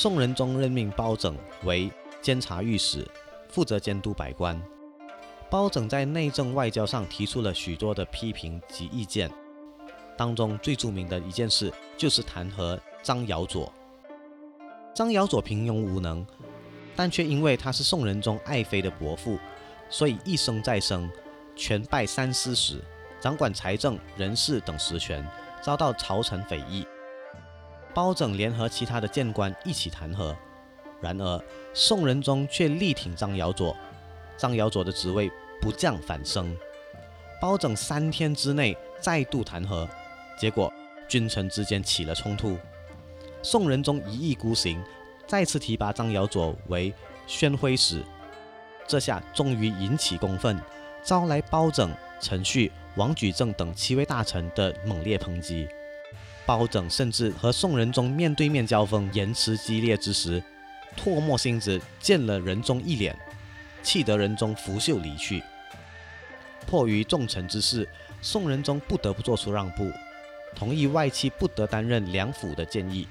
宋仁宗任命包拯为监察御史，负责监督百官。包拯在内政外交上提出了许多的批评及意见，当中最著名的一件事就是弹劾张尧佐。张尧佐平庸无能，但却因为他是宋仁宗爱妃的伯父，所以一生再生，权拜三司使，掌管财政、人事等实权，遭到朝臣非议。包拯联合其他的谏官一起弹劾，然而宋仁宗却力挺张尧佐，张尧佐的职位不降反升。包拯三天之内再度弹劾，结果君臣之间起了冲突。宋仁宗一意孤行，再次提拔张尧佐为宣徽使，这下终于引起公愤，招来包拯、陈旭、王举正等七位大臣的猛烈抨击。包拯甚至和宋仁宗面对面交锋，言辞激烈之时，唾沫星子溅了仁宗一脸，气得仁宗拂袖离去。迫于重臣之事，宋仁宗不得不做出让步，同意外戚不得担任梁府的建议。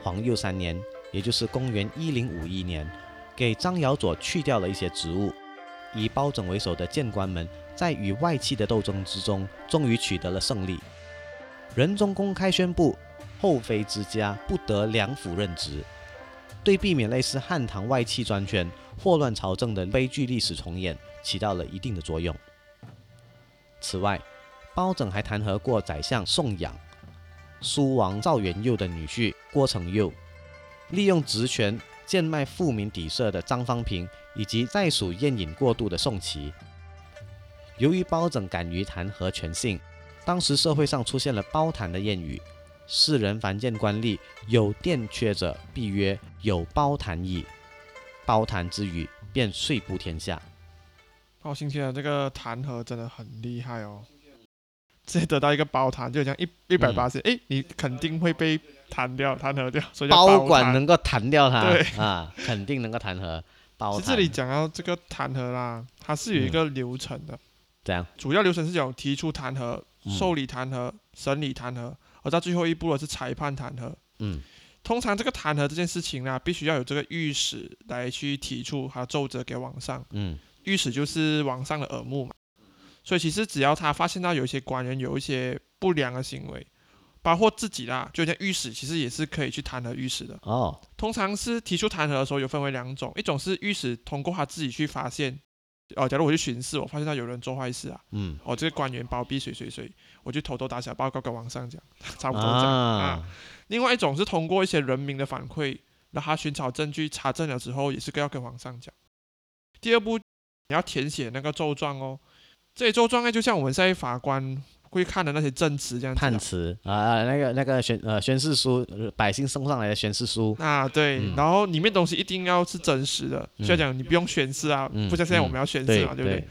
皇佑三年，也就是公元一零五一年，给张尧佐去掉了一些职务。以包拯为首的谏官们在与外戚的斗争之中，终于取得了胜利。仁宗公开宣布，后妃之家不得两府任职，对避免类似汉唐外戚专权、祸乱朝政的悲剧历史重演，起到了一定的作用。此外，包拯还弹劾过宰相宋养、苏王赵元佑的女婿郭承佑，利用职权贱卖富民底色的张方平，以及在蜀宴饮过度的宋祁。由于包拯敢于弹劾权信。当时社会上出现了“包弹”的谚语，世人凡见官吏有垫缺者，必曰有包弹矣。包弹之语便遂布天下。哦，星期的这个弹劾真的很厉害哦，直接得到一个包弹，就像一一百八十，哎，你肯定会被弹掉、弹劾掉，所以包管能够弹掉它，对啊，肯定能够弹劾。包这里讲到这个弹劾啦，它是有一个流程的，这样主要流程是讲提出弹劾。受理弹劾、审理弹劾，而在最后一步的是裁判弹劾。嗯，通常这个弹劾这件事情呢，必须要有这个御史来去提出他奏折给皇上。嗯，御史就是皇上的耳目嘛。所以其实只要他发现到有一些官员有一些不良的行为，包括自己啦，就像御史其实也是可以去弹劾御史的。哦，通常是提出弹劾的时候有分为两种，一种是御史通过他自己去发现。哦，假如我去巡视，我发现到有人做坏事啊，嗯，哦，这个官员包庇谁谁谁，我就偷偷打小报告给皇上讲，差不多这样啊。另外一种是通过一些人民的反馈，让他寻找证据查证了之后，也是要跟皇上讲。第二步，你要填写那个奏状哦，这些奏状呢，就像我们在法官。会看的那些证词，这样判词啊，那个那个宣呃宣誓书，百姓送上来的宣誓书啊，对，然后里面东西一定要是真实的，所以讲你不用宣誓啊，不像现在我们要宣誓嘛，对不对？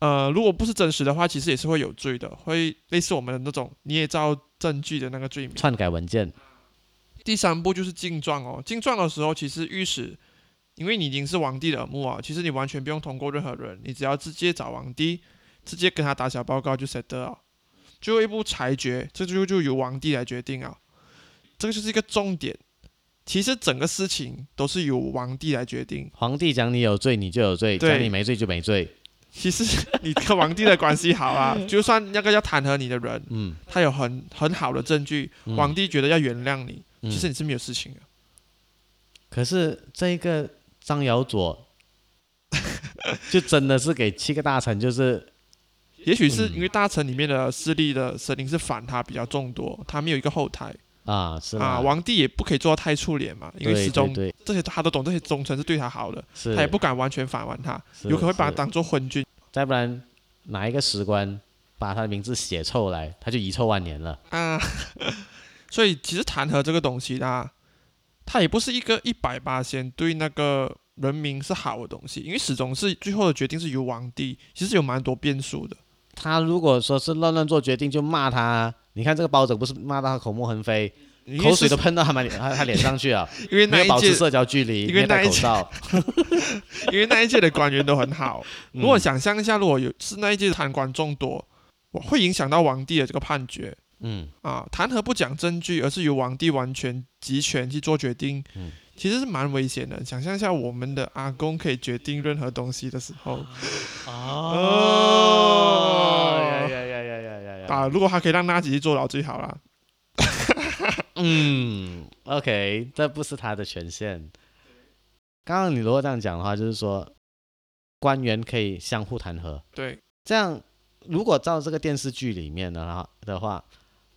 呃，如果不是真实的话，其实也是会有罪的，会类似我们的那种捏造证据的那个罪名。篡改文件。第三步就是敬状哦，敬状的时候，其实御史，因为你已经是皇帝的耳目啊，其实你完全不用通过任何人，你只要直接找皇帝，直接跟他打小报告就 set 了。最后一步裁决，这就就由皇帝来决定啊，这个就是一个重点。其实整个事情都是由皇帝来决定。皇帝讲你有罪，你就有罪；讲你没罪就没罪。其实你跟皇帝的关系好啊，就算那个要弹劾你的人，嗯，他有很很好的证据，皇帝觉得要原谅你，其实你是没有事情的。可是这个张尧佐，就真的是给七个大臣就是。也许是因为大臣里面的势力的声音是反他比较众多，他没有一个后台啊，是啊，皇帝也不可以做到太触脸嘛，因为始终这些他都懂，这些忠臣是对他好的，他也不敢完全反完他，有可能会把他当做昏君。再不然哪一个史官把他的名字写臭来，他就遗臭万年了啊。所以其实弹劾这个东西啊，他也不是一个一百八先对那个人民是好的东西，因为始终是最后的决定是由皇帝，其实有蛮多变数的。他如果说是乱乱做决定，就骂他。你看这个包拯不是骂到他口沫横飞，口水都喷到他满脸他他脸上去了！因为那保持社交距离，因为戴口罩。因为那一届的官员都很好。如果想象一下，如果有是那一届贪官众多，我会影响到皇帝的这个判决。嗯啊，弹劾不讲证据，而是由皇帝完全集权去做决定，嗯其实是蛮危险的。想象一下，我们的阿公可以决定任何东西的时候，哦呀呀呀呀呀呀呀！啊，如果他可以让纳吉去坐牢最好啦。嗯，OK，这不是他的权限。刚刚你如果这样讲的话，就是说官员可以相互弹劾。对，这样，如果照这个电视剧里面的话的话，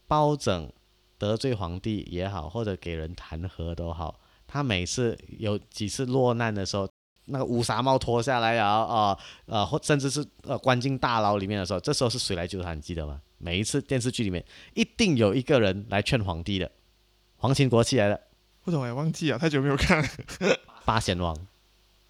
包拯得罪皇帝也好，或者给人弹劾都好，他每次有几次落难的时候，那个乌纱帽脱下来，然后啊呃或甚至是呃关进大牢里面的时候，这时候是谁来救他？你记得吗？每一次电视剧里面一定有一个人来劝皇帝的，皇亲国戚来的不懂哎，忘记了，太久没有看。八贤王。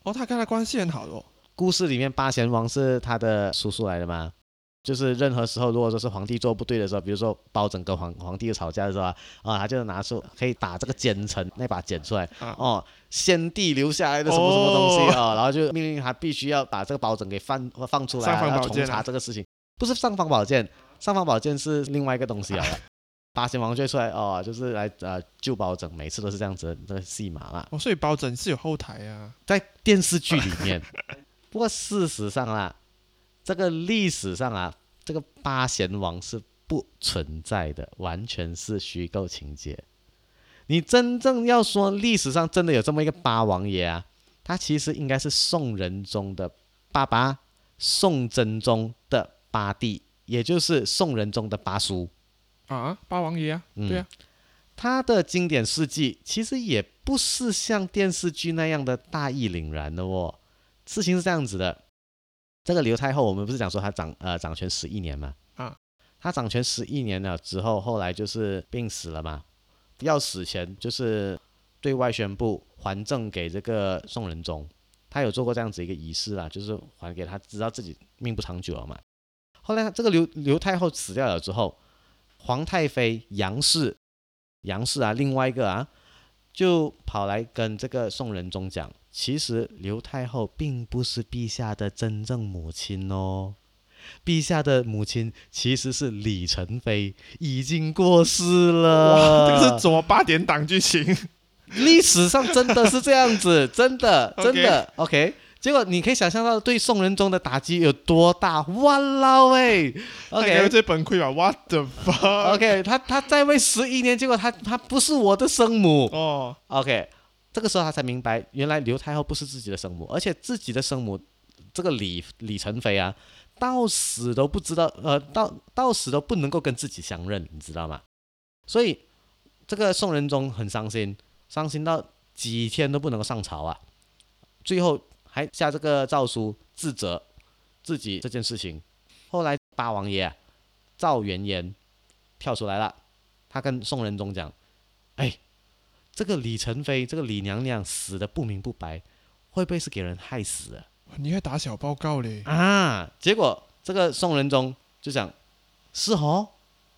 哦，他跟他关系很好的哦。故事里面八贤王是他的叔叔来的吗？就是任何时候，如果说是皇帝做不对的时候，比如说包拯跟皇皇帝吵架的时候啊，啊，他就拿出可以打这个奸臣那把剪出来，啊哦，先帝留下来的什么什么东西啊、哦，然后就命令他必须要把这个包拯给放放出来、尚啊，要重方宝剑啊查这个事情，不是尚方宝剑，尚方宝剑是另外一个东西啊。八贤王就会出来哦，就是来呃救包拯，每次都是这样子的这个戏码啦。哦，所以包拯是有后台啊。在电视剧里面。不过事实上啊，这个历史上啊，这个八贤王是不存在的，完全是虚构情节。你真正要说历史上真的有这么一个八王爷啊，他其实应该是宋仁宗的爸爸，宋真宗的八弟，也就是宋仁宗的八叔。啊，八王爷啊，嗯对啊，他的经典事迹其实也不是像电视剧那样的大义凛然的哦。事情是这样子的，这个刘太后，我们不是讲说她掌呃掌权十一年嘛？啊，她掌权十一年了之后，后来就是病死了嘛。要死前就是对外宣布还政给这个宋仁宗，他有做过这样子一个仪式啦，就是还给他，知道自己命不长久了嘛。后来这个刘刘太后死掉了之后，皇太妃杨氏，杨氏啊，另外一个啊，就跑来跟这个宋仁宗讲，其实刘太后并不是陛下的真正母亲哦，陛下的母亲其实是李宸妃，已经过世了。哇，这个是怎么八点档剧情？历史上真的是这样子，真的 真的 OK。结果你可以想象到对宋仁宗的打击有多大，哇啦喂！OK 最崩溃吧？What the fuck？OK，他他在位十一年，结果他他不是我的生母。哦，OK，这个时候他才明白，原来刘太后不是自己的生母，而且自己的生母这个李李宸妃啊，到死都不知道，呃，到到死都不能够跟自己相认，你知道吗？所以这个宋仁宗很伤心，伤心到几天都不能够上朝啊，最后还下这个诏书自责自己这件事情。后来八王爷、赵元彦跳出来了，他跟宋仁宗讲：“哎，这个李宸妃，这个李娘娘死的不明不白，会不会是给人害死的你还打小报告嘞？啊？”结果这个宋仁宗就讲：“是哦，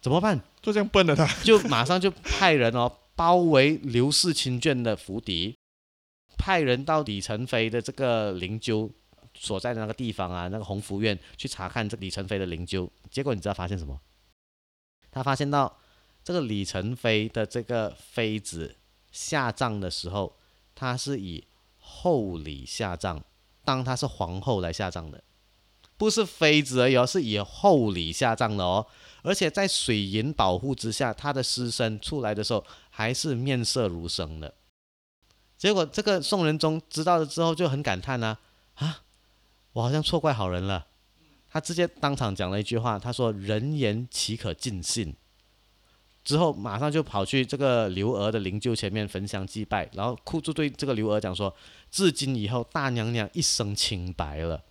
怎么办？”就这样笨了他，就马上就派人哦包围刘氏亲眷的府邸，派人到李宸妃的这个灵柩所在的那个地方啊，那个鸿福院去查看这李宸妃的灵柩。结果你知道发现什么？他发现到这个李宸妃的这个妃子下葬的时候，她是以厚礼下葬，当她是皇后来下葬的，不是妃子而已哦，是以厚礼下葬的哦。而且在水银保护之下，他的尸身出来的时候还是面色如生的。结果这个宋仁宗知道了之后就很感叹啊啊，我好像错怪好人了。他直接当场讲了一句话，他说：“人言岂可尽信？”之后马上就跑去这个刘娥的灵柩前面焚香祭拜，然后哭住对这个刘娥讲说：“至今以后，大娘娘一生清白了。”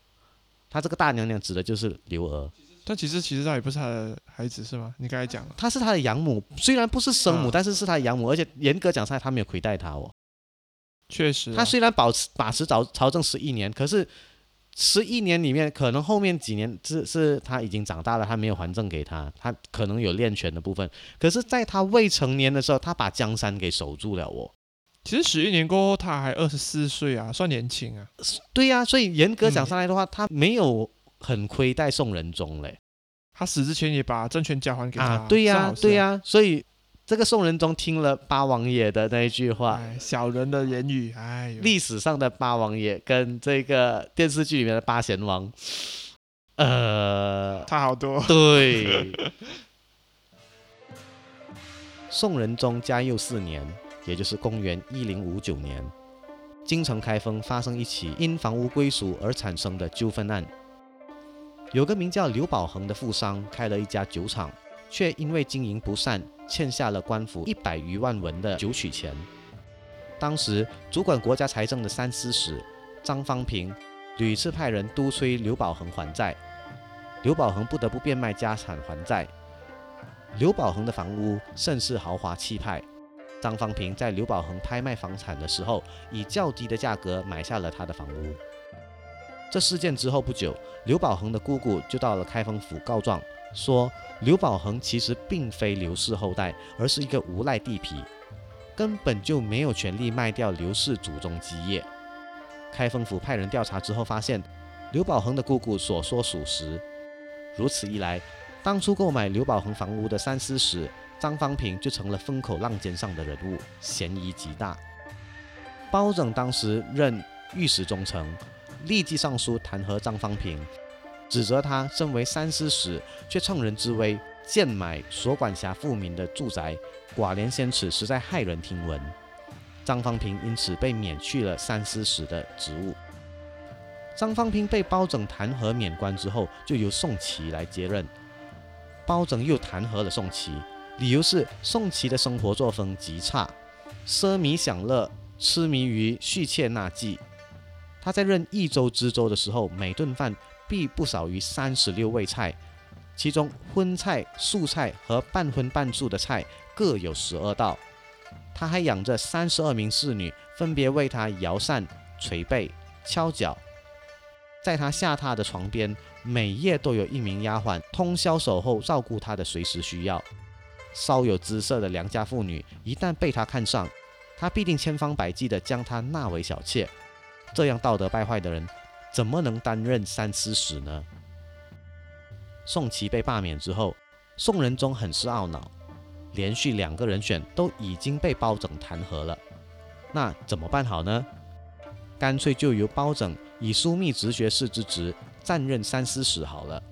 他这个大娘娘指的就是刘娥。但其实其实他也不是他的孩子是吗？你刚才讲了，她是他的养母，虽然不是生母，啊但是是他的养母，而且严格讲下来，他没有亏待她哦。确实啊，他虽然保持把持朝朝政十一年，可是十一年里面，可能后面几年是是他已经长大了，他没有还政给他，他可能有练拳的部分。可是，在他未成年的时候，他把江山给守住了哦。其实十一年过后他还二十四岁啊，算年轻啊。对呀、所以严格讲嗯上来的话，他没有很亏待宋仁宗嘞。他死之前也把政权交还给他。啊，对呀、对呀、所以这个宋仁宗听了八王爷的那一句话，哎，小人的言语，哎，历史上的八王爷跟这个电视剧里面的八贤王，呃，差好多。对。宋仁宗嘉佑四年，也就是公元一零五九年，京城开封发生一起因房屋归属而产生的纠纷案。有个名叫刘宝恒的富商开了一家酒厂，却因为经营不善，欠下了官府一百余万文的酒曲钱。当时主管国家财政的三司使张方平屡次派人督催刘宝恒还债，刘宝恒不得不变卖家产还债。刘宝恒的房屋甚是豪华气派，张方平在刘宝恒拍卖房产的时候，以较低的价格买下了他的房屋。这事件之后不久，刘宝恒的姑姑就到了开封府告状，说刘宝恒其实并非刘氏后代，而是一个无赖地痞，根本就没有权利卖掉刘氏祖宗基业。开封府派人调查之后，发现刘宝恒的姑姑所说属实。如此一来，当初购买刘宝恒房屋的三司使张方平就成了风口浪尖上的人物，嫌疑极大。包拯当时任御史中丞，立即上书弹劾张方平，指责他身为三司使，却乘人之危贱买所管辖富民的住宅，寡廉鲜耻，实在骇人听闻。张方平因此被免去了三司使的职务。张方平被包拯弹劾免官之后，就由宋祁来接任。包拯又弹劾了宋祁，理由是宋祁的生活作风极差，奢靡享乐，痴迷于续妾纳妓。他在任益州知州的时候，每顿饭必不少于三十六味菜，其中荤菜、素菜和半荤半素的菜各有十二道。他还养着三十二名侍女，分别为他摇扇、捶背、敲脚。在他下榻的床边，每夜都有一名丫鬟通宵守候，照顾他的随时需要。稍有姿色的良家妇女，一旦被他看上，他必定千方百计地将她纳为小妾。这样道德败坏的人，怎么能担任三司使呢？宋祁被罢免之后，宋仁宗很是懊恼，连续两个人选都已经被包拯弹劾了，那怎么办好呢？干脆就由包拯以枢密直学士之职暂任三司使好了。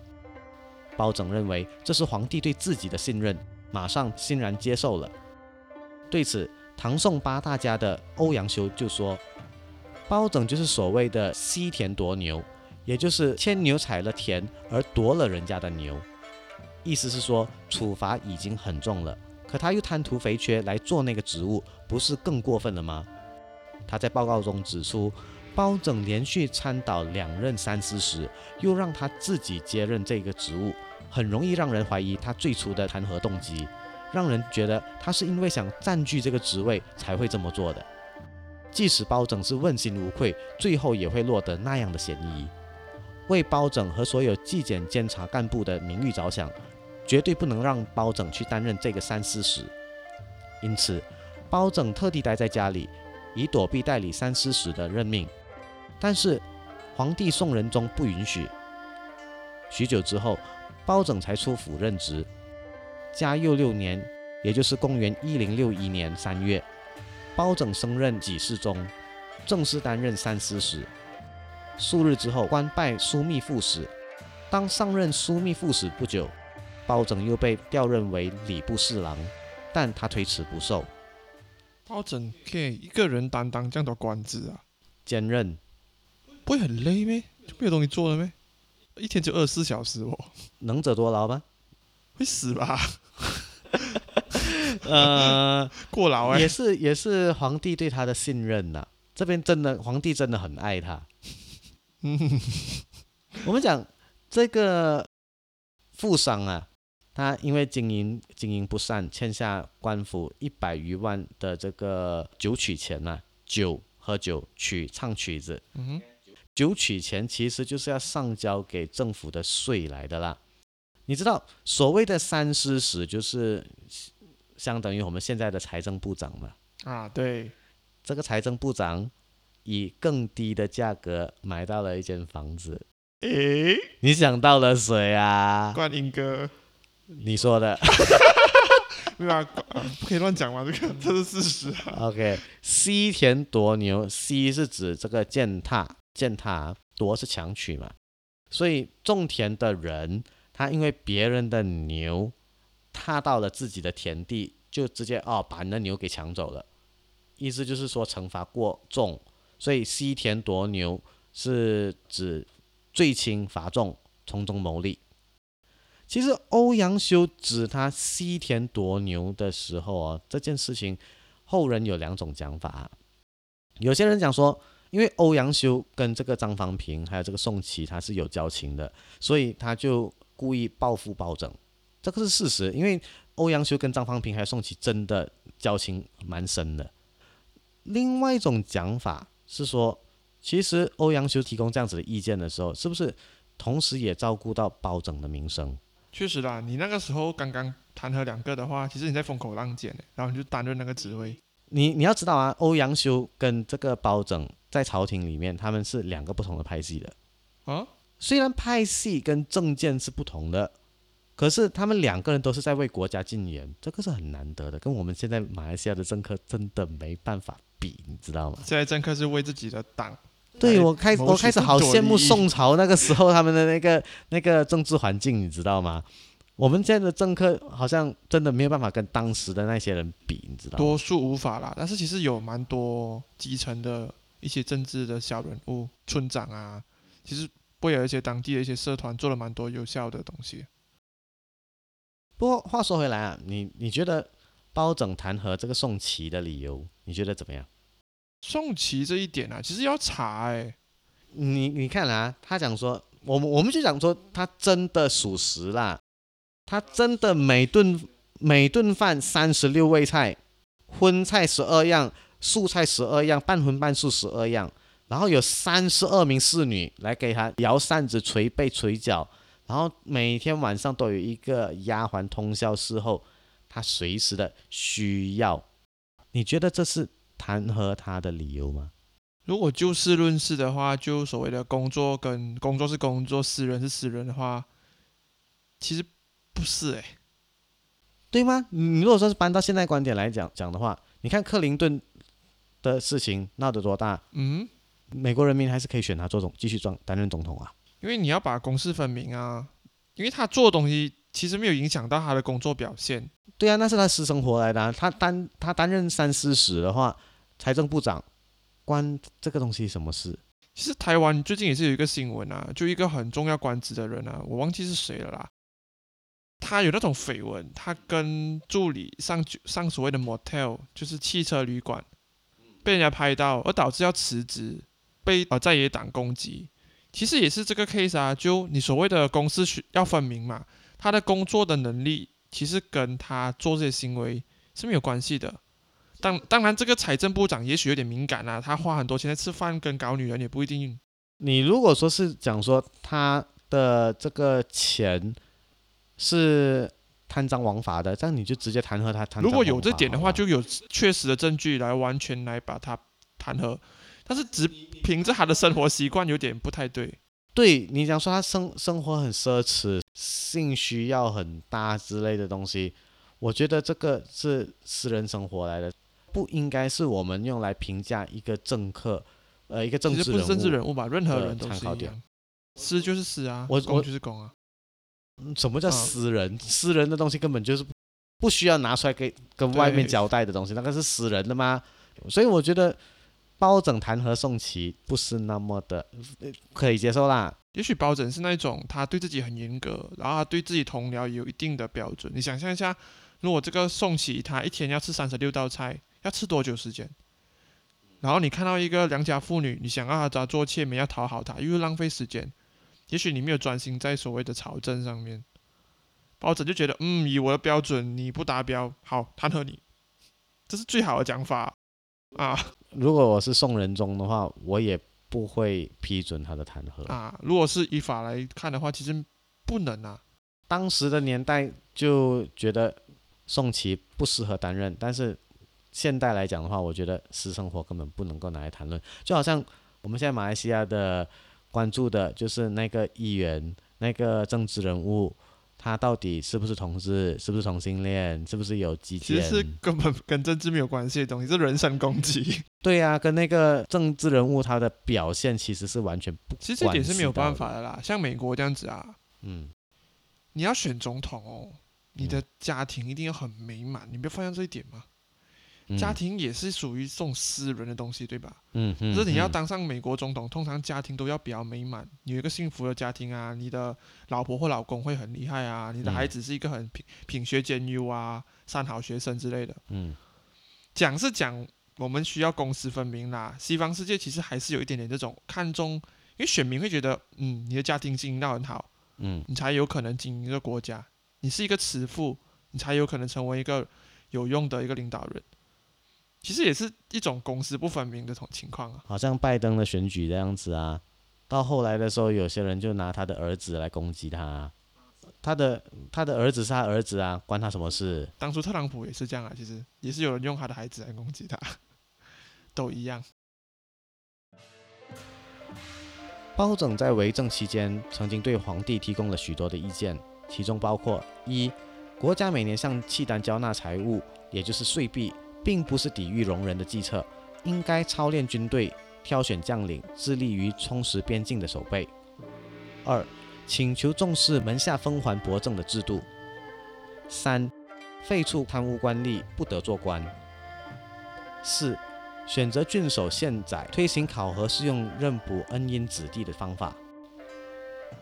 包拯认为这是皇帝对自己的信任，马上欣然接受了。对此，唐宋八大家的欧阳修就说：“包拯就是所谓的西田夺牛，也就是牵牛踩了田而夺了人家的牛。意思是说，处罚已经很重了，可他又贪图肥缺来做那个职务，不是更过分了吗？”他在报告中指出，包拯连续参倒两任三司使，又让他自己接任这个职务，很容易让人怀疑他最初的弹劾动机，让人觉得他是因为想占据这个职位才会这么做的。即使包拯是问心无愧，最后也会落得那样的嫌疑。为包拯和所有纪检监察干部的名誉着想，绝对不能让包拯去担任这个三司使。因此，包拯特地待在家里。以躲避代理三司使的任命，但是皇帝宋仁宗不允许。许久之后，包拯才出府任职。嘉佑六年，也就是公元一零六一年三月，包拯升任给事中，正式担任三司使。数日之后，官拜枢密副使。当上任枢密副使不久，包拯又被调任为礼部侍郎，但他推辞不受。包拯可以一个人担当这样多官职啊，兼任不会很累咩？就没有东西做了咩？一天就二十四小时哦，能者多劳吗？会死吧？呃，过劳哎、也是也是皇帝对他的信任呐、这边真的皇帝真的很爱他。嗯，我们讲这个富商啊，他因为经营经营不善，欠下官府一百余万的这个酒曲钱呐、酒喝酒曲唱曲子，嗯哼，酒曲钱其实就是要上交给政府的税来的啦。你知道所谓的三司使就是相当于我们现在的财政部长嘛？啊对，这个财政部长以更低的价格买到了一间房子，诶，你想到了谁啊？冠英哥，你说的。没有啊，啊不可以乱讲嘛，这个这是事实啊。OK，西田夺牛，西是指这个践踏，践踏，夺是强取嘛。所以种田的人，他因为别人的牛踏到了自己的田地，就直接哦把你的牛给抢走了，意思就是说惩罚过重，所以西田夺牛是指罪轻罚重，从中牟利。其实欧阳修指他西田夺牛的时候啊，这件事情后人有两种讲法。有些人讲说，因为欧阳修跟这个张方平还有这个宋琦他是有交情的，所以他就故意报复包拯，这个是事实。因为欧阳修跟张方平还有宋琦真的交情蛮深的。另外一种讲法是说，其实欧阳修提供这样子的意见的时候，是不是同时也照顾到包拯的名声？确实啦，你那个时候刚刚弹劾两个的话，其实你在风口浪尖，然后你就担任那个职位。你你要知道啊，欧阳修跟这个包拯在朝廷里面，他们是两个不同的派系的。啊，虽然派系跟政见是不同的，可是他们两个人都是在为国家进言，这个是很难得的，跟我们现在马来西亚的政客真的没办法比，你知道吗？现在政客是为自己的党。对我开我开始好羡慕宋朝那个时候他们的那个那个政治环境，你知道吗？我们现在的政客好像真的没有办法跟当时的那些人比，你知道吗？多数无法啦，但是其实有蛮多基层的一些政治的小人物、村长啊，其实为了一些当地的一些社团做了蛮多有效的东西。不过话说回来啊，你你觉得包拯弹劾这个宋琦的理由，你觉得怎么样？宋琦这一点啊，其实要查哎、你你看啊，他讲说，我们我们就讲说，他真的属实啦，他真的每顿每顿饭三十六味菜，荤菜十二样，素菜十二样，半荤半素十二样，然后有三十二名侍女来给他摇扇子、捶背、捶脚，然后每天晚上都有一个丫鬟通宵侍候，他随时的需要。你觉得这是弹劾他的理由吗？如果就事论事的话，就所谓的工作跟工作是工作，私人是私人的话，其实不是哎、对吗？你如果说是搬到现在观点来讲讲的话，你看克林顿的事情闹得多大，嗯，美国人民还是可以选他做总继续当担任总统啊。因为你要把公私分明啊，因为他做的东西其实没有影响到他的工作表现。对啊，那是他私生活来的、啊。他担他担任三司使的话，财政部长关这个东西什么事？其实台湾最近也是有一个新闻啊，就一个很重要官职的人啊，我忘记是谁了啦。他有那种绯闻，他跟助理上酒上所谓的 motel，就是汽车旅馆，被人家拍到，而导致要辞职，被呃在野党攻击。其实也是这个 case 啊，就你所谓的公私需要分明嘛，他的工作的能力其实跟他做这些行为是没有关系的。当当然，这个财政部长也许有点敏感啊，他花很多钱在吃饭跟搞女人也不一定。你如果说是讲说他的这个钱是贪赃枉法的，这样你就直接弹劾他。如果有这点的话，就有确实的证据来完全来把他弹劾。但是只凭着他的生活习惯有点不太对。对你讲说他生生活很奢侈，性需要很大之类的东西，我觉得这个是私人生活来的，不应该是我们用来评价一个政客，呃，一个政治人物。政治人物吧，任何人都参考点是一样。私就是私啊，公我我就是公啊。嗯什么叫啊私人？私人的东西根本就是不需要拿出来给跟外面交代的东西，那个是私人的吗？所以我觉得包拯弹劾宋琦不是那么的可以接受啦。也许包拯是那种他对自己很严格，然后他对自己同僚有一定的标准。你想象一下，如果这个宋琦他一天要吃三十六道菜，要吃多久时间？然后你看到一个良家妇女，你想让她做妾没，要讨好她，又浪费时间。也许你没有专心在所谓的朝政上面，包拯就觉得，嗯，以我的标准你不达标，好弹劾你，这是最好的讲法啊如果我是宋仁宗的话，我也不会批准他的弹劾。啊！如果是依法来看的话，其实不能啊。当时的年代就觉得宋琦不适合担任，但是现代来讲的话，我觉得私生活根本不能够拿来谈论。就好像我们现在马来西亚的关注的就是那个议员、那个政治人物，他到底是不是同志，是不是同性恋，是不是有激情？其实是根本 跟政治没有关系的东西，是人身攻击。对呀、跟那个政治人物他的表现其实是完全不。其实这点是没有办。法的啦，像美国这样子啊，嗯你要选总统哦，你的嗯家庭一定要很美满，你没有发现这一点吗？嗯家庭也是属于这种私人的东西，对吧？嗯嗯，可是你要嗯当上美国总统，通常家庭都要比较美满，有一个幸福的家庭啊，你的老婆或老公会很厉害啊，你的嗯孩子是一个很品品学兼优啊，三好学生之类的。嗯讲是讲，我们需要公私分明啦。西方世界其实还是有一点点这种看重，因为选民会觉得，嗯，你的家庭经营到很好，嗯你才有可能经营一个国家。你是一个慈父，你才有可能成为一个有用的一个领导人。其实也是一种公私不分明的种情况啊。好像拜登的选举这样子啊，到后来的时候，有些人就拿他的儿子来攻击他啊，他的他的儿子是他儿子啊，关他什么事？当初特朗普也是这样啊，其实也是有人用他的孩子来攻击他，都一样。包拯在为政期间，曾经对皇帝提供了许多的意见，其中包括：一、国家每年向契丹交纳财物，也就是税币，并不是抵御戎人的计策，应该操练军队，挑选将领，致力于充实边境的守备；二、请求重视门下封还博正的制度；三、废除贪污官吏，不得做官；四、选择郡守县宰，推行考核适用任补恩荫子弟的方法。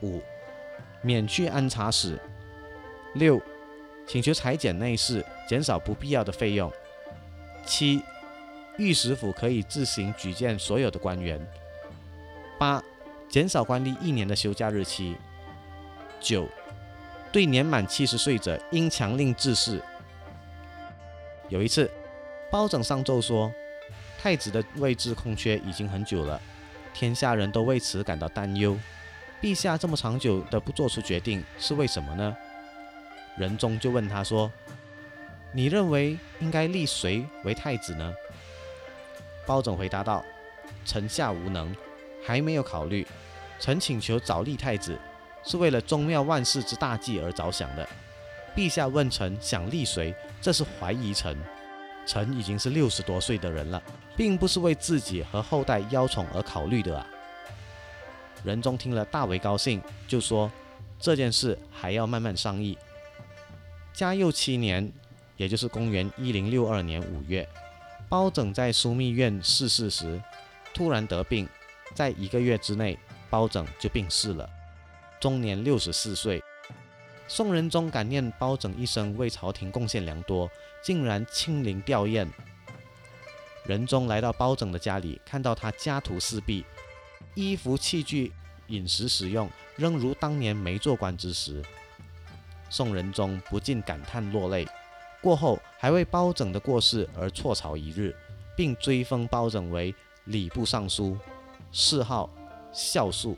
五、免去安察使。六、请求裁减内侍，减少不必要的费用。七、御史府可以自行举荐所有的官员。八、减少官吏一年的休假日期。九、对年满七十岁者应强令致仕。有一次，包拯上奏说，太子的位置空缺已经很久了，天下人都为此感到担忧。陛下这么长久的不做出决定，是为什么呢？仁宗就问他说：“你认为应该立谁为太子呢？”包拯回答道：“臣下无能，还没有考虑。臣请求早立太子，是为了宗庙万世之大计而着想的。陛下问臣想立谁，这是怀疑臣。臣已经是六十多岁的人了，并不是为自己和后代邀宠而考虑的啊。”仁宗听了大为高兴，就说：“这件事还要慢慢商议。”嘉佑七年，也就是公元一零六二年五月，包拯在枢密院逝世时，突然得病，在一个月之内，包拯就病逝了，终年六十四岁。宋仁宗感念包拯一生为朝廷贡献良多，竟然亲临吊唁。仁宗来到包拯的家里，看到他家徒四壁，衣服器具、饮食使用仍如当年没做官之时。宋仁宗不禁感叹落泪，过后还为包拯的过世而辍朝一日，并追封包拯为礼部尚书，谥号孝肃。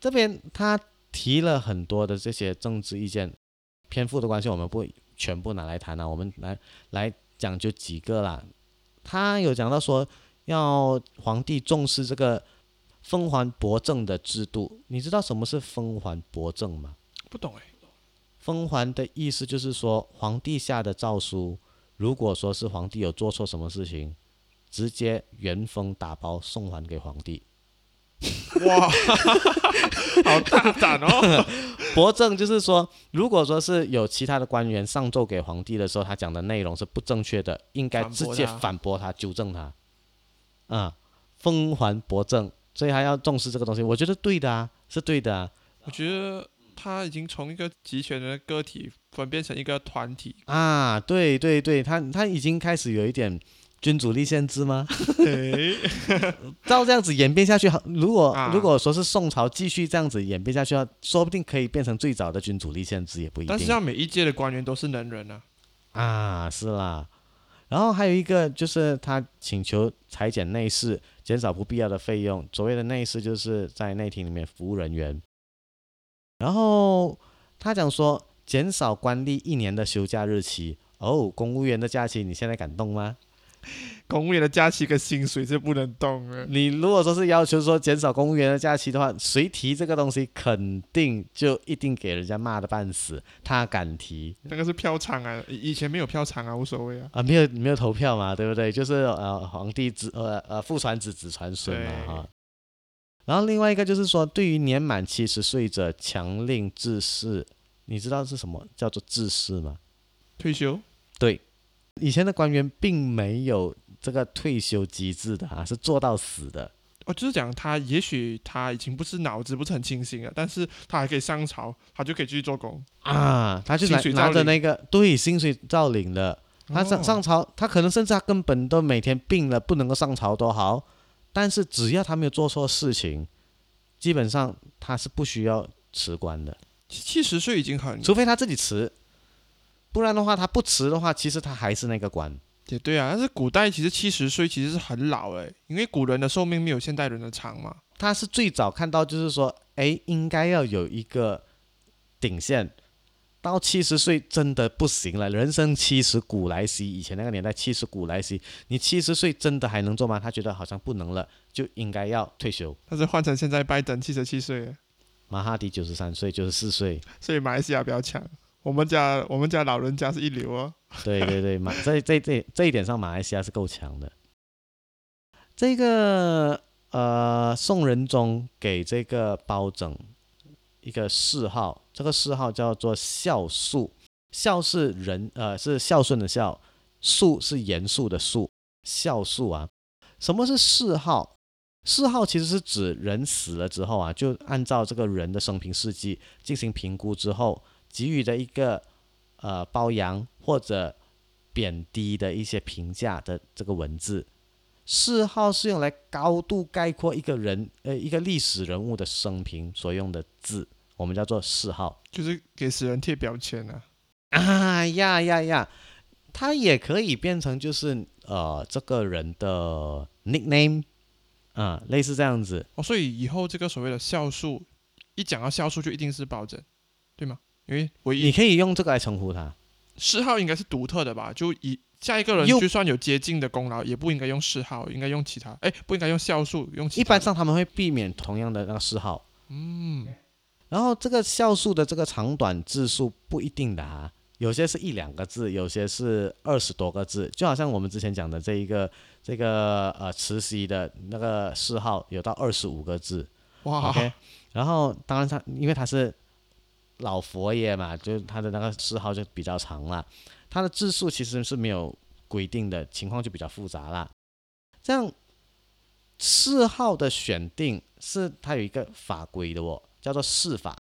这边他提了很多的这些政治意见，篇幅的关系我们不全部拿来谈啊，我们来来讲就几个啦。他有讲到说要皇帝重视这个封还博政的制度，你知道什么是封还博政吗？不懂哎，封还的意思就是说，皇帝下的诏书，如果说是皇帝有做错什么事情，直接原封打包送还给皇帝。哇，好大胆哦！博正就是说，如果说是有其他的官员上奏给皇帝的时候，他讲的内容是不正确的，应该直接反驳他纠正他。啊、封还博正，所以还要重视这个东西，我觉得对的啊，是对的啊。我觉得他已经从一个集权的个体转变成一个团体，啊，对对对，他他已经开始有一点君主立宪制吗？照这样子演变下去，如果、啊如果说是宋朝继续这样子演变下去，说不定可以变成最早的君主立宪制，也不一定。但是要每一届的官员都是能人啊。啊，是啦。然后还有一个就是他请求裁减内侍，减少不必要的费用。所谓的内侍就是在内廷里面服务人员。然后他讲说减少官吏一年的休假日期。哦，公务员的假期你现在敢动吗？公务员的假期跟薪水是不能动的。你如果说是要求说减少公务员的假期的话，谁提这个东西，肯定就一定给人家骂的半死。他敢提那个是票仓啊，以以前没有票仓啊，无所谓啊。啊，没有没有投票嘛，对不对？就是呃，皇帝子呃呃父传子，子传孙嘛对哈。然后另外一个就是说，对于年满七十岁者强令致仕，你知道是什么叫做致仕吗？退休对，以前的官员并没有这个退休机制的啊，是做到死的。哦，就是讲他也许他已经不是脑子不是很清醒了，但是他还可以上朝，他就可以继续做工。啊，他就拿薪水照领拿着那个对薪水照领的，他上哦上朝，他可能甚至他根本都每天病了，不能够上朝都好，但是只要他没有做错事情，基本上他是不需要辞官的，七七十岁已经很除非他自己辞，不然的话他不辞的话，其实他还是那个官。也对啊，但是古代其实七十岁其实是很老诶，因为古人的寿命没有现代人的长嘛。他是最早看到，就是说，哎，应该要有一个顶线，到七十岁真的不行了，人生七十古来稀，以前那个年代七十古来稀，你七十岁真的还能做吗？他觉得好像不能了，就应该要退休。但是换成现在拜登七十七岁了，马哈迪九十三岁，九十四岁，所以马来西亚比较强。我们家我们家老人家是一流哦。对对对，马在这这这一点上，马来西亚是够强的。这个呃，宋仁宗给这个包拯一个谥号，这个谥号叫做孝肃。孝是人呃是孝顺的孝，肃是严肃的肃，孝肃啊。什么是谥号？谥号其实是指人死了之后啊，就按照这个人的生平事迹进行评估之后，给予的一个呃褒扬或者贬低的一些评价的这个文字。谥号是用来高度概括一个人呃一个历史人物的生平所用的字，我们叫做嗜号。就是给死人贴标签啊。啊呀呀呀，它也可以变成就是呃这个人的 nickname 啊，类似这样子。哦，所以以后这个所谓的孝素，一讲到孝素就一定是保证，对吗？因为唯一你可以用这个来称呼他。嗜号应该是独特的吧？就以下一个人就算有接近的功劳，也不应该用嗜号，应该用其他。哎，不应该用孝素，用其他一般上他们会避免同样的那个嗜号。嗯，然后这个孝数的这个长短字数不一定的啊，有些是一两个字，有些是二十多个字，就好像我们之前讲的这一个这个呃慈禧的那个谥号有到二十五个字哇，OK。然后当然他因为他是老佛爷嘛，就是他的那个谥号就比较长了，他的字数其实是没有规定的，情况就比较复杂啦。这样谥号的选定是它有一个法规的哦，叫做谥法。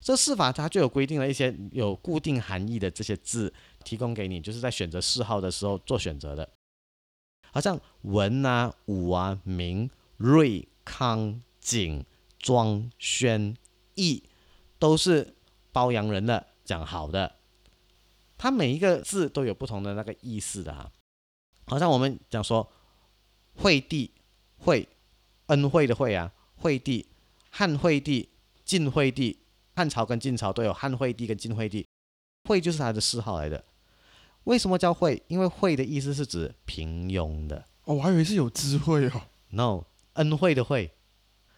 这谥法它就有规定了一些有固定含义的这些字，提供给你，就是在选择谥号的时候做选择的。好像文啊、武啊、明、瑞、康、景、庄、宣、义，都是褒扬人的，讲好的。它每一个字都有不同的那个意思的哈。好像我们讲说惠帝。惠，恩惠的惠啊，惠帝，汉惠帝、晋惠帝，汉朝跟晋朝都有汉惠帝跟晋惠帝，惠就是他的谥号来的。为什么叫惠？因为惠的意思是指平庸的哦，我还以为是有智慧哦。，no，恩惠的惠。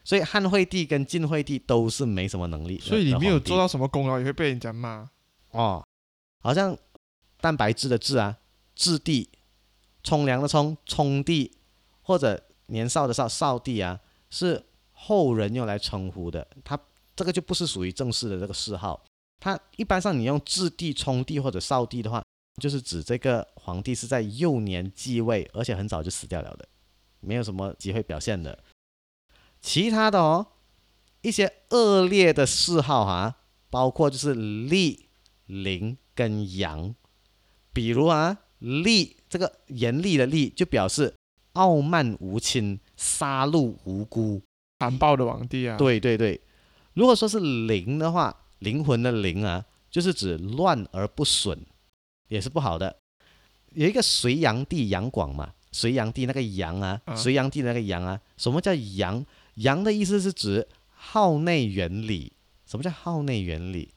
所以汉惠帝跟晋惠帝都是没什么能力，所以你没有做到什么功劳，也会被人家骂。哦，好像蛋白质的质啊，质地，冲凉的冲，冲地，或者年少的少少帝啊，是后人用来称呼的。他这个就不是属于正式的这个谥号。它一般上你用质帝、冲帝或者少帝的话，就是指这个皇帝是在幼年继位，而且很早就死掉了的，没有什么机会表现的。其他的哦，一些恶劣的谥号啊，包括就是厉、凌跟阳。比如啊，厉这个严厉的厉，就表示傲慢无亲、杀戮无辜。残暴的皇帝啊，，对对对，如果说是灵的话，灵魂的灵啊，就是指乱而不损，也是不好的。有一个隋炀帝杨广嘛，隋炀帝那个杨啊，嗯隋炀帝那个杨啊，什么叫杨？杨的意思是指好内原理。什么叫好内原理？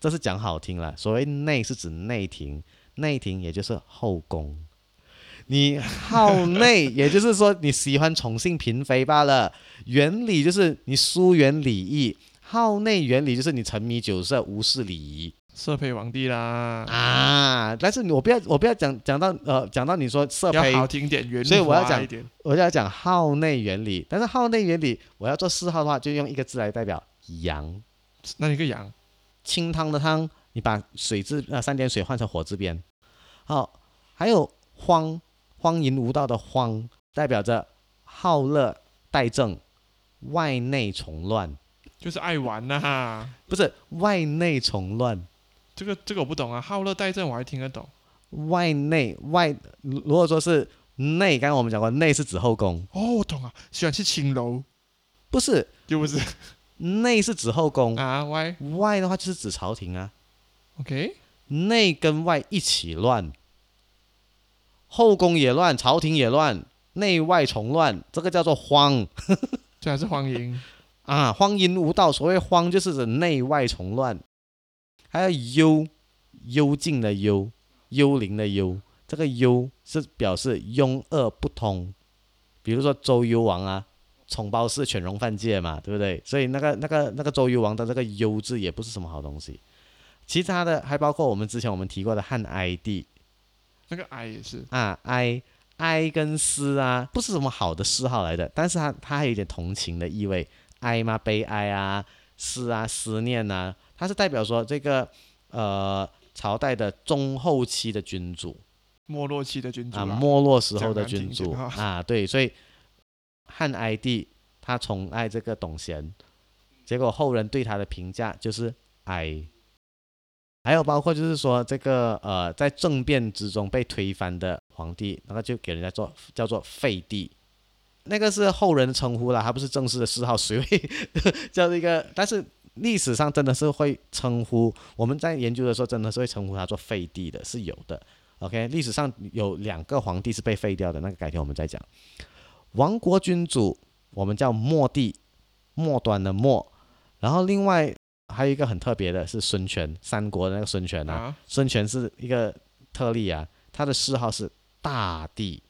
这是讲好听了，所谓内是指内廷，内廷也就是后宫。你好内，也就是说你喜欢宠幸嫔妃罢了。原理就是你疏远礼义，好内原理就是你沉迷酒色，无视礼仪色胚皇帝啦，啊。但是我不要，我不要讲讲到呃讲到你说色胚，要好听点，圆所以我要讲。我就要讲号内原理。但是号内原理，我要做四号的话，就用一个字来代表阳。那一个阳，清汤的汤，你把水字呃三点水换成火字边。好，还有荒荒淫无道的荒，代表着好乐怠政，外内从乱，就是爱玩呐、不是外内从乱，这个这个我不懂啊，好乐待政我还听得懂。外内外如如果说是内，刚刚我们讲过，内是指后宫，哦，我懂啊，喜欢去青楼，不是又不是内是指后宫，啊？Why？OK，、外的话就是指朝廷啊。OK，内跟外一起乱，后宫也乱，朝廷也乱，内外从乱，这个叫做荒 这还是荒淫。啊，荒淫无道。所谓荒，就是指内外从乱。还有幽，幽静的幽，幽灵的幽，这个幽是表示庸恶不通。比如说周幽王啊，宠包氏犬戎犯戒嘛，对不对？所以那个那个那个周幽王的这个幽字也不是什么好东西。其他的还包括我们之前我们提过的汉哀帝，那个哀也是，啊，哀哀跟思啊，不是什么好的嗜好来的，但是它它还有一点同情的意味，哀嘛悲哀啊，思啊思念啊，它是代表说这个呃朝代的中后期的君主没落期的君主啊，没落时候的君主啊，对，所以汉哀帝他宠爱这个董贤，结果后人对他的评价就是哀。还有包括就是说这个呃，在政变之中被推翻的皇帝，那个就给人家做叫做废帝，那个是后人的称呼啦，还不是正式的谥号，谁会 叫这个？但是历史上真的是会称呼，我们在研究的时候真的是会称呼他做废帝的，是有的。OK，历史上有两个皇帝是被废掉的，那个改天我们再讲。亡国君主我们叫末帝，末端的末，然后另外还有一个很特别的是孙权，三国的那个孙权啊，啊，孙权是一个特例啊，他的谥号是大帝，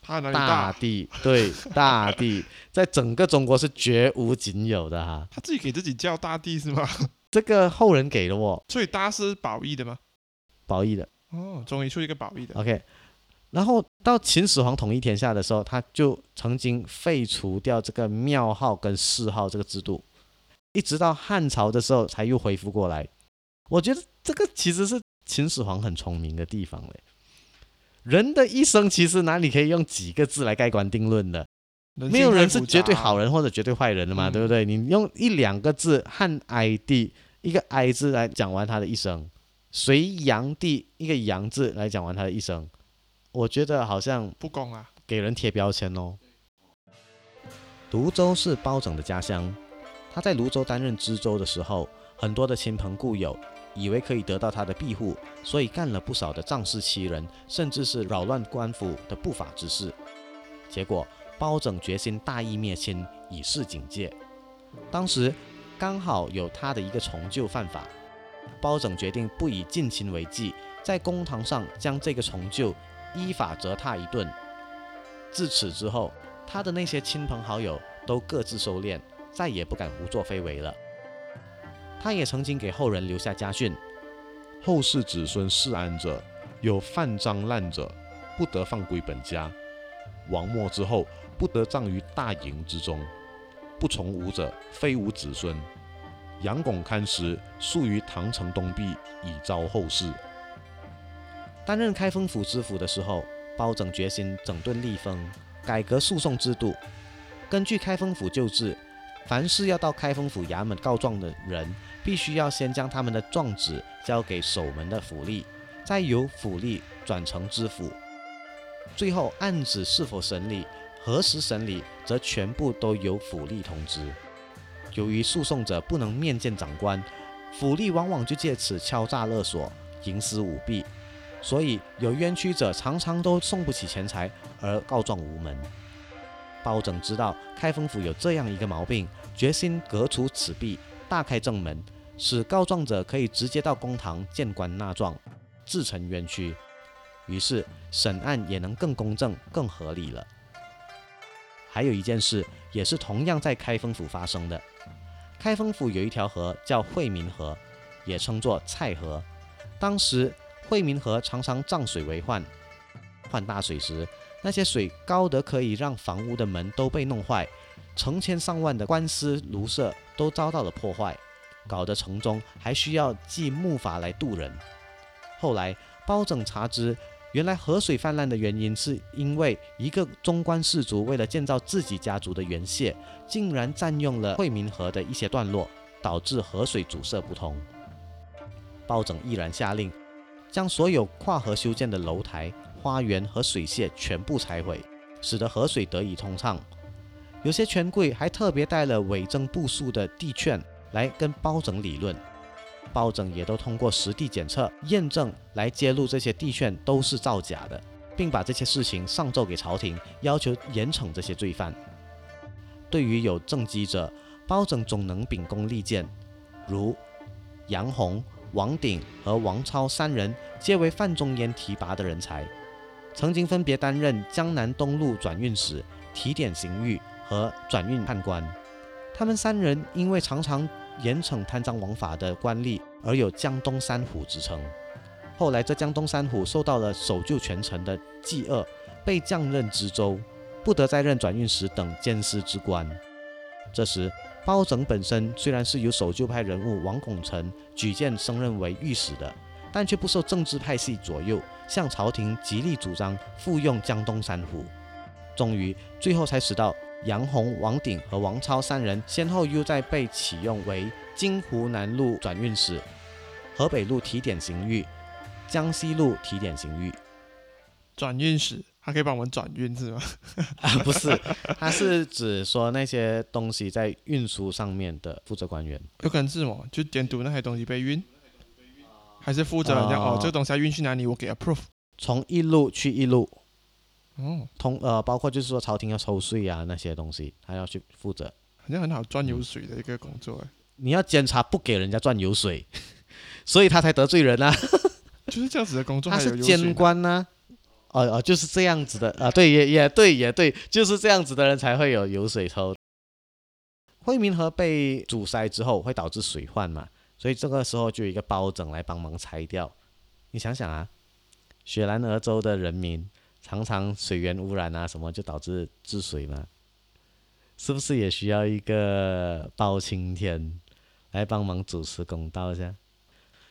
他哪里大大？帝，对，大帝，在整个中国是绝无仅有的哈。他自己给自己叫大帝是吗？这个后人给了我所以大是褒义的吗？褒义的哦，终于出一个褒义的。，OK。然后到秦始皇统一天下的时候，他就曾经废除掉这个庙号跟谥号这个制度，一直到汉朝的时候才又恢复过来。我觉得这个其实是秦始皇很聪明的地方嘞。人的一生其实哪里可以用几个字来盖棺定论的？没有人是绝对好人或者绝对坏人的嘛，嗯对不对？你用一两个字汉哀帝一个哀字来讲完他的一生，隋炀帝一个炀字来讲完他的一生，我觉得好像不公啊！给人贴标签哦。泸州是包拯的家乡，他在泸州担任知州的时候，很多的亲朋故友以为可以得到他的庇护，所以干了不少的仗势欺人，甚至是扰乱官府的不法之事。结果包拯决心大义灭亲，以示警戒。当时刚好有他的一个从旧犯法，包拯决定不以近亲为忌，在公堂上将这个从旧依法责他一顿。自此之后，他的那些亲朋好友都各自收敛，再也不敢胡作非为了。他也曾经给后人留下家训：后世子孙世安者，有犯章滥者，不得放归本家；亡没之后，不得葬于大营之中。不从吾者，非吾子孙。杨拱堪时，宿于唐城东壁，以昭后世。担任开封府知府的时候，包拯决心整顿吏风，改革诉讼制度。根据开封府旧制，凡是要到开封府衙门告状的人，必须要先将他们的状纸交给守门的府吏，再由府吏转呈知府。最后案子是否审理、何时审理，则全部都由府吏通知。由于诉讼者不能面见长官，府吏往往就借此敲诈勒索、营私舞弊。所以有冤屈者常常都送不起钱财，而告状无门。包拯知道开封府有这样一个毛病，决心革除此弊，大开正门，使告状者可以直接到公堂见官纳状，自陈冤屈。于是审案也能更公正、更合理了。还有一件事，也是同样在开封府发生的。开封府有一条河叫惠民河，也称作蔡河。当时惠民河常常涨水为患，患大水时，那些水高得可以让房屋的门都被弄坏，成千上万的官司庐舍都遭到了破坏，搞得城中还需要祭木筏来渡人。后来包拯查知。原来河水泛滥的原因，是因为一个中官士族为了建造自己家族的原谢，竟然占用了惠民河的一些段落，导致河水阻塞不通。包拯毅然下令，将所有跨河修建的楼台、花园和水榭全部拆毁，使得河水得以通畅。有些权贵还特别带了伪证不数的地券来跟包拯理论。包拯也都通过实地检测验证来揭露这些地券都是造假的，并把这些事情上奏给朝廷，要求严惩这些罪犯。对于有政绩者，包拯总能秉公立谏，如杨洪、王鼎和王超三人皆为范仲淹提拔的人才，曾经分别担任江南东路转运使、提点刑狱和转运判官。他们三人因为常常严惩贪赃枉法的官吏，而有江东三虎之称。后来，这江东三虎受到了守旧权臣的忌恶，被降任知州，不得再任转运使等监司之官。这时，包拯本身虽然是由守旧派人物王拱辰举荐升任为御史的，但却不受政治派系左右，向朝廷极力主张复用江东三虎。终于，最后才使到。杨洪、王鼎和王超三人先后又在被启用为京湖南路转运使、河北路提点刑狱、江西路提点刑狱。转运使，他可以帮我们转运是吗？啊，不是，他是指说那些东西在运输上面的负责官员。有可能是什么？就监督那些东西被运，还是负责讲哦，这个东西要运去哪里，我给 approve。从一路去一路。哦，通呃，包括就是说朝廷要抽税啊那些东西，他要去负责，好像很好赚油水的一个工作哎。你要监察不给人家赚油水，所以他才得罪人啊。就是这样子的工作，他是监官呢。哦哦，就是这样子的啊，对，也也对，也对，就是这样子的人才会有油水抽。惠民河被阻塞之后会导致水患嘛，所以这个时候就有一个包拯来帮忙拆掉。你想想啊，雪兰莪州的人民。常常水源污染啊，什么就导致治水嘛，是不是也需要一个包青天来帮忙主持公道一下？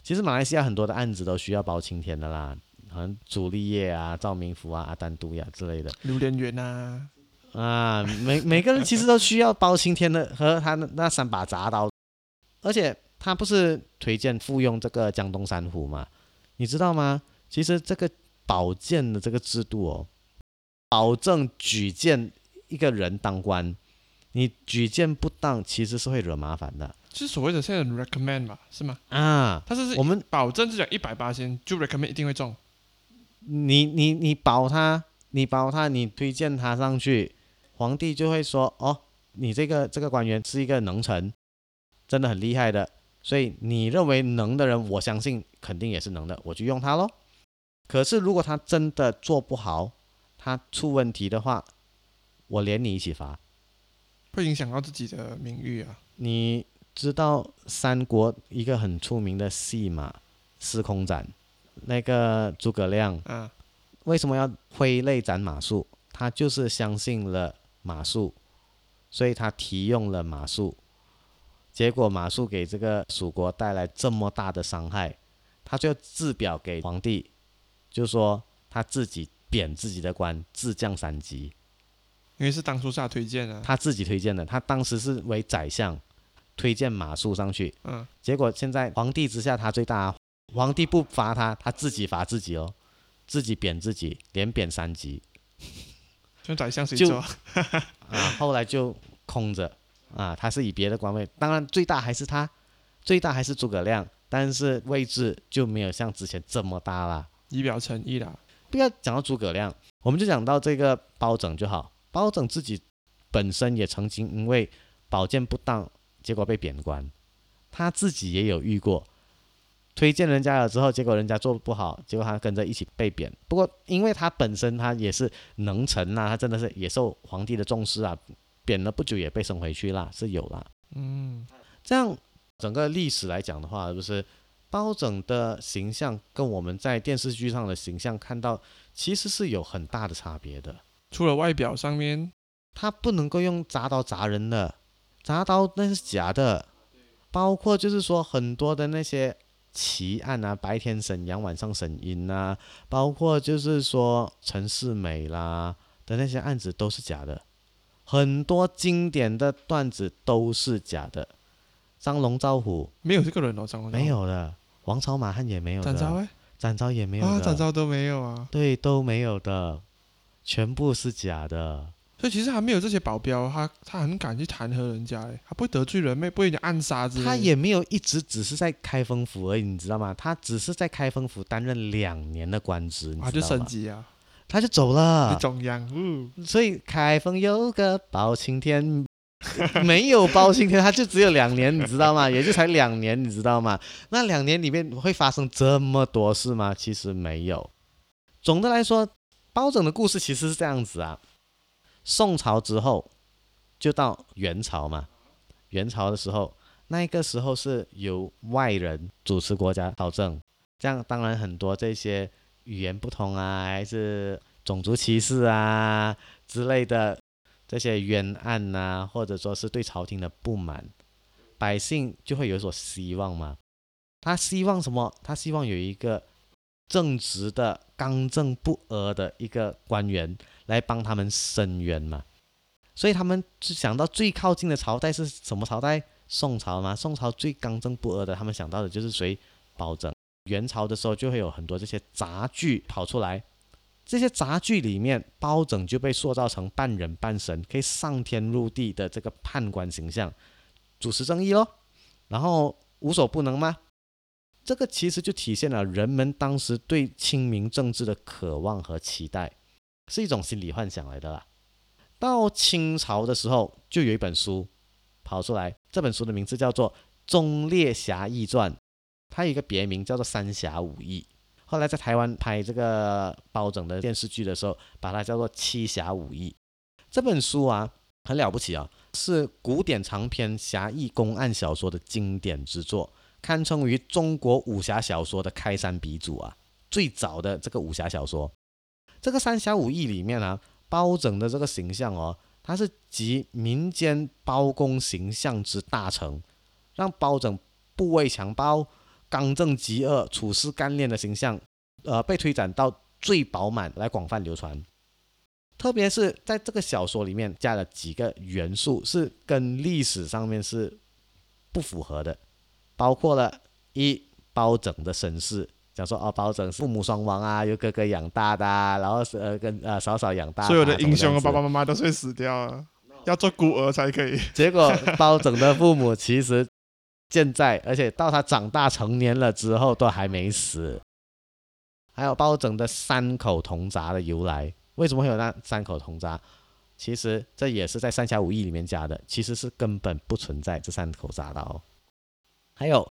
其实马来西亚很多的案子都需要包青天的啦，好像朱丽叶啊、赵明福啊、阿丹都呀之类的。榴莲园啊，啊，每每个人其实都需要包青天的和他那三把铡刀，而且他不是推荐复用这个江东三虎吗？你知道吗？其实这个。保荐的这个制度哦，保证举荐一个人当官，你举荐不当，其实是会惹麻烦的。是所谓的现在 recommend 吧，是吗？啊，他是我们保证是讲一百八千就 recommend 一定会中。你你你保他，你保他，你推荐他上去，皇帝就会说哦，你这个这个官员是一个能臣，真的很厉害的，所以你认为能的人，我相信肯定也是能的，我就用他喽。可是，如果他真的做不好，他出问题的话，我连你一起罚，会影响到自己的名誉啊。你知道三国一个很出名的戏吗？司空斩，那个诸葛亮，啊，为什么要挥泪斩马谡？他就是相信了马谡，所以他提用了马谡，结果马谡给这个蜀国带来这么大的伤害，他就自表给皇帝。就说他自己贬自己的官，自降三级，因为是当初是他推荐的，他自己推荐的，他当时是为宰相，推荐马谡上去，嗯，结果现在皇帝之下他最大，皇帝不罚他，他自己罚自己哦，自己贬自己，连贬三级，就宰相谁做？啊，后来就空着，啊，他是以别的官位，当然最大还是他，最大还是诸葛亮，但是位置就没有像之前这么大了。以表诚意啦，不要讲到诸葛亮，我们就讲到这个包拯就好。包拯自己本身也曾经因为保荐不当，结果被贬官，他自己也有遇过。推荐人家了之后，结果人家做不好，结果他跟着一起被贬。不过因为他本身他也是能臣呐，他真的是也受皇帝的重视啊，贬了不久也被升回去啦，是有啦。嗯，这样整个历史来讲的话，是不是包拯的形象跟我们在电视剧上的形象看到，其实是有很大的差别的。除了外表上面，他不能够用铡刀铡人的，铡刀那是假的，包括就是说很多的那些奇案啊，白天审阳，晚上审阴啊，包括就是说陈世美啦的那些案子都是假的，很多经典的段子都是假的，张龙赵虎。没有这个人哦，张龙没有的，王朝马汉也没有的，展昭哎，展昭也没有的，啊，展昭都没有啊，对都没有的，全部是假的。所以其实还没有这些保镖，他他很敢去弹劾人家，哎，他不会得罪人，没不会有暗杀之类的。他也没有一直只是在开封府而已，你知道吗？他只是在开封府担任两年的官职，你知道吗？啊，就升级啊，他就走了。中央，嗯，所以开封有个包青天，没有包青天，他就只有两年，你知道吗？也就才两年，你知道吗？那两年里面会发生这么多事吗？其实没有。总的来说，包拯的故事其实是这样子啊。宋朝之后，就到元朝嘛。元朝的时候，那个时候是由外人主持国家朝政，这样当然很多这些语言不通啊，还是种族歧视啊之类的这些冤案呐、或者说是对朝廷的不满，百姓就会有所希望嘛。他希望什么？他希望有一个正直的、刚正不阿的一个官员来帮他们伸冤嘛。所以他们就想到最靠近的朝代是什么朝代？宋朝嘛。宋朝最刚正不阿的，他们想到的就是谁？包拯。元朝的时候就会有很多这些杂剧跑出来，这些杂剧里面，包拯就被塑造成半人半神，可以上天入地的这个判官形象，主持正义咯，然后无所不能吗？这个其实就体现了人们当时对清明政治的渴望和期待，是一种心理幻想来的啦。到清朝的时候，就有一本书跑出来，这本书的名字叫做《忠烈侠义传》，它有一个别名叫做《三侠五义》。后来在台湾拍这个包拯的电视剧的时候，把它叫做《七侠五义》。这本书啊，很了不起啊，是古典长篇侠义公案小说的经典之作，堪称于中国武侠小说的开山鼻祖啊，最早的这个武侠小说。这个《三侠五义》里面啊，包拯的这个形象哦，他是集民间包公形象之大成，让包拯不畏强暴、刚正极恶、处事干练的形象，呃，被推展到最饱满，来广泛流传。特别是在这个小说里面加了几个元素，是跟历史上面是不符合的，包括了一包拯的身世，讲说哦，包拯父母双亡啊，由哥哥养大的、啊，然后是呃跟呃嫂嫂养大所有的英雄爸爸妈妈都是会死掉啊，要做孤儿才可以。结果包拯的父母其实健在，而且到他长大成年了之后都还没死。还有包拯的三口铜铡的由来，为什么会有那三口铜铡？其实这也是在《三侠五义》里面加的，其实是根本不存在这三口铡刀。还有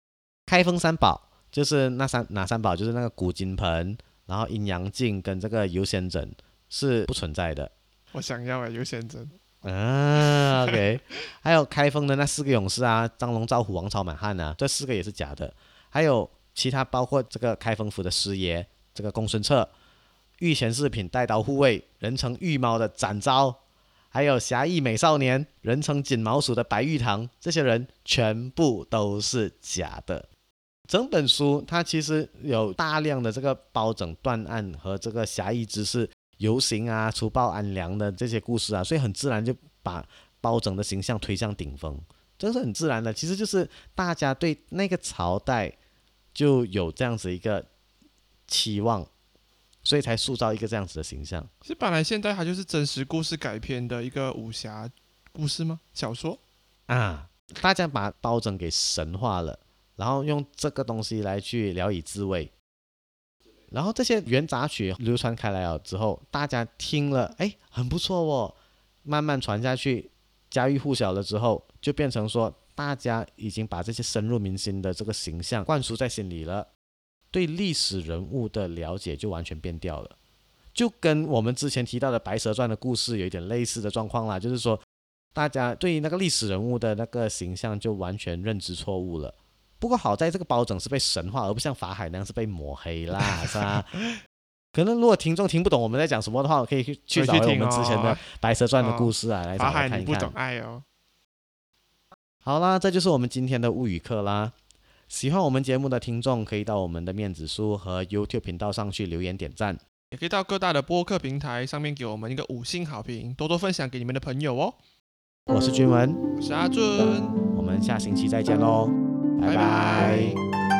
开封三宝，就是那三哪三宝？就是那个古金盆，然后阴阳镜跟这个游仙枕是不存在的。我想要哎，游仙枕。啊，OK，还有开封的那四个勇士啊，张龙、赵虎、王朝、满汉啊，这四个也是假的。还有其他包括这个开封府的师爷，这个公孙策，御前侍品带刀护卫，人称御猫的展昭，还有侠义美少年，人称锦毛鼠的白玉堂，这些人全部都是假的。整本书它其实有大量的这个包拯断案和这个侠义之士游行啊、除暴安良的这些故事啊，所以很自然就把包拯的形象推向顶峰，这是很自然的。其实就是大家对那个朝代就有这样子一个期望，所以才塑造一个这样子的形象。其实本来现在它就是真实故事改编的一个武侠故事吗？小说？啊，大家把包拯给神化了，然后用这个东西来去聊以自慰。然后这些元杂曲流传开来了之后，大家听了，哎，很不错哦，慢慢传下去，家喻户晓了之后，就变成说，大家已经把这些深入民心的这个形象灌输在心里了，对历史人物的了解就完全变掉了，就跟我们之前提到的《白蛇传》的故事有一点类似的状况啦，就是说大家对于那个历史人物的那个形象就完全认知错误了。不过好在这个包拯是被神化，而不像法海那样是被抹黑啦，是吧？可能如果听众听不懂我们在讲什么的话，我可以去去找我们之前的《白蛇传》的故事啊，来找法来看一海你不懂。爱哦。好啦，这就是我们今天的物语课啦。喜欢我们节目的听众，可以到我们的面子书和 YouTube 频道上去留言点赞。也可以到各大的播客平台上面给我们一个五星好评，多多分享给你们的朋友哦。我是君文，我是阿俊，我们下星期再见喽，拜拜。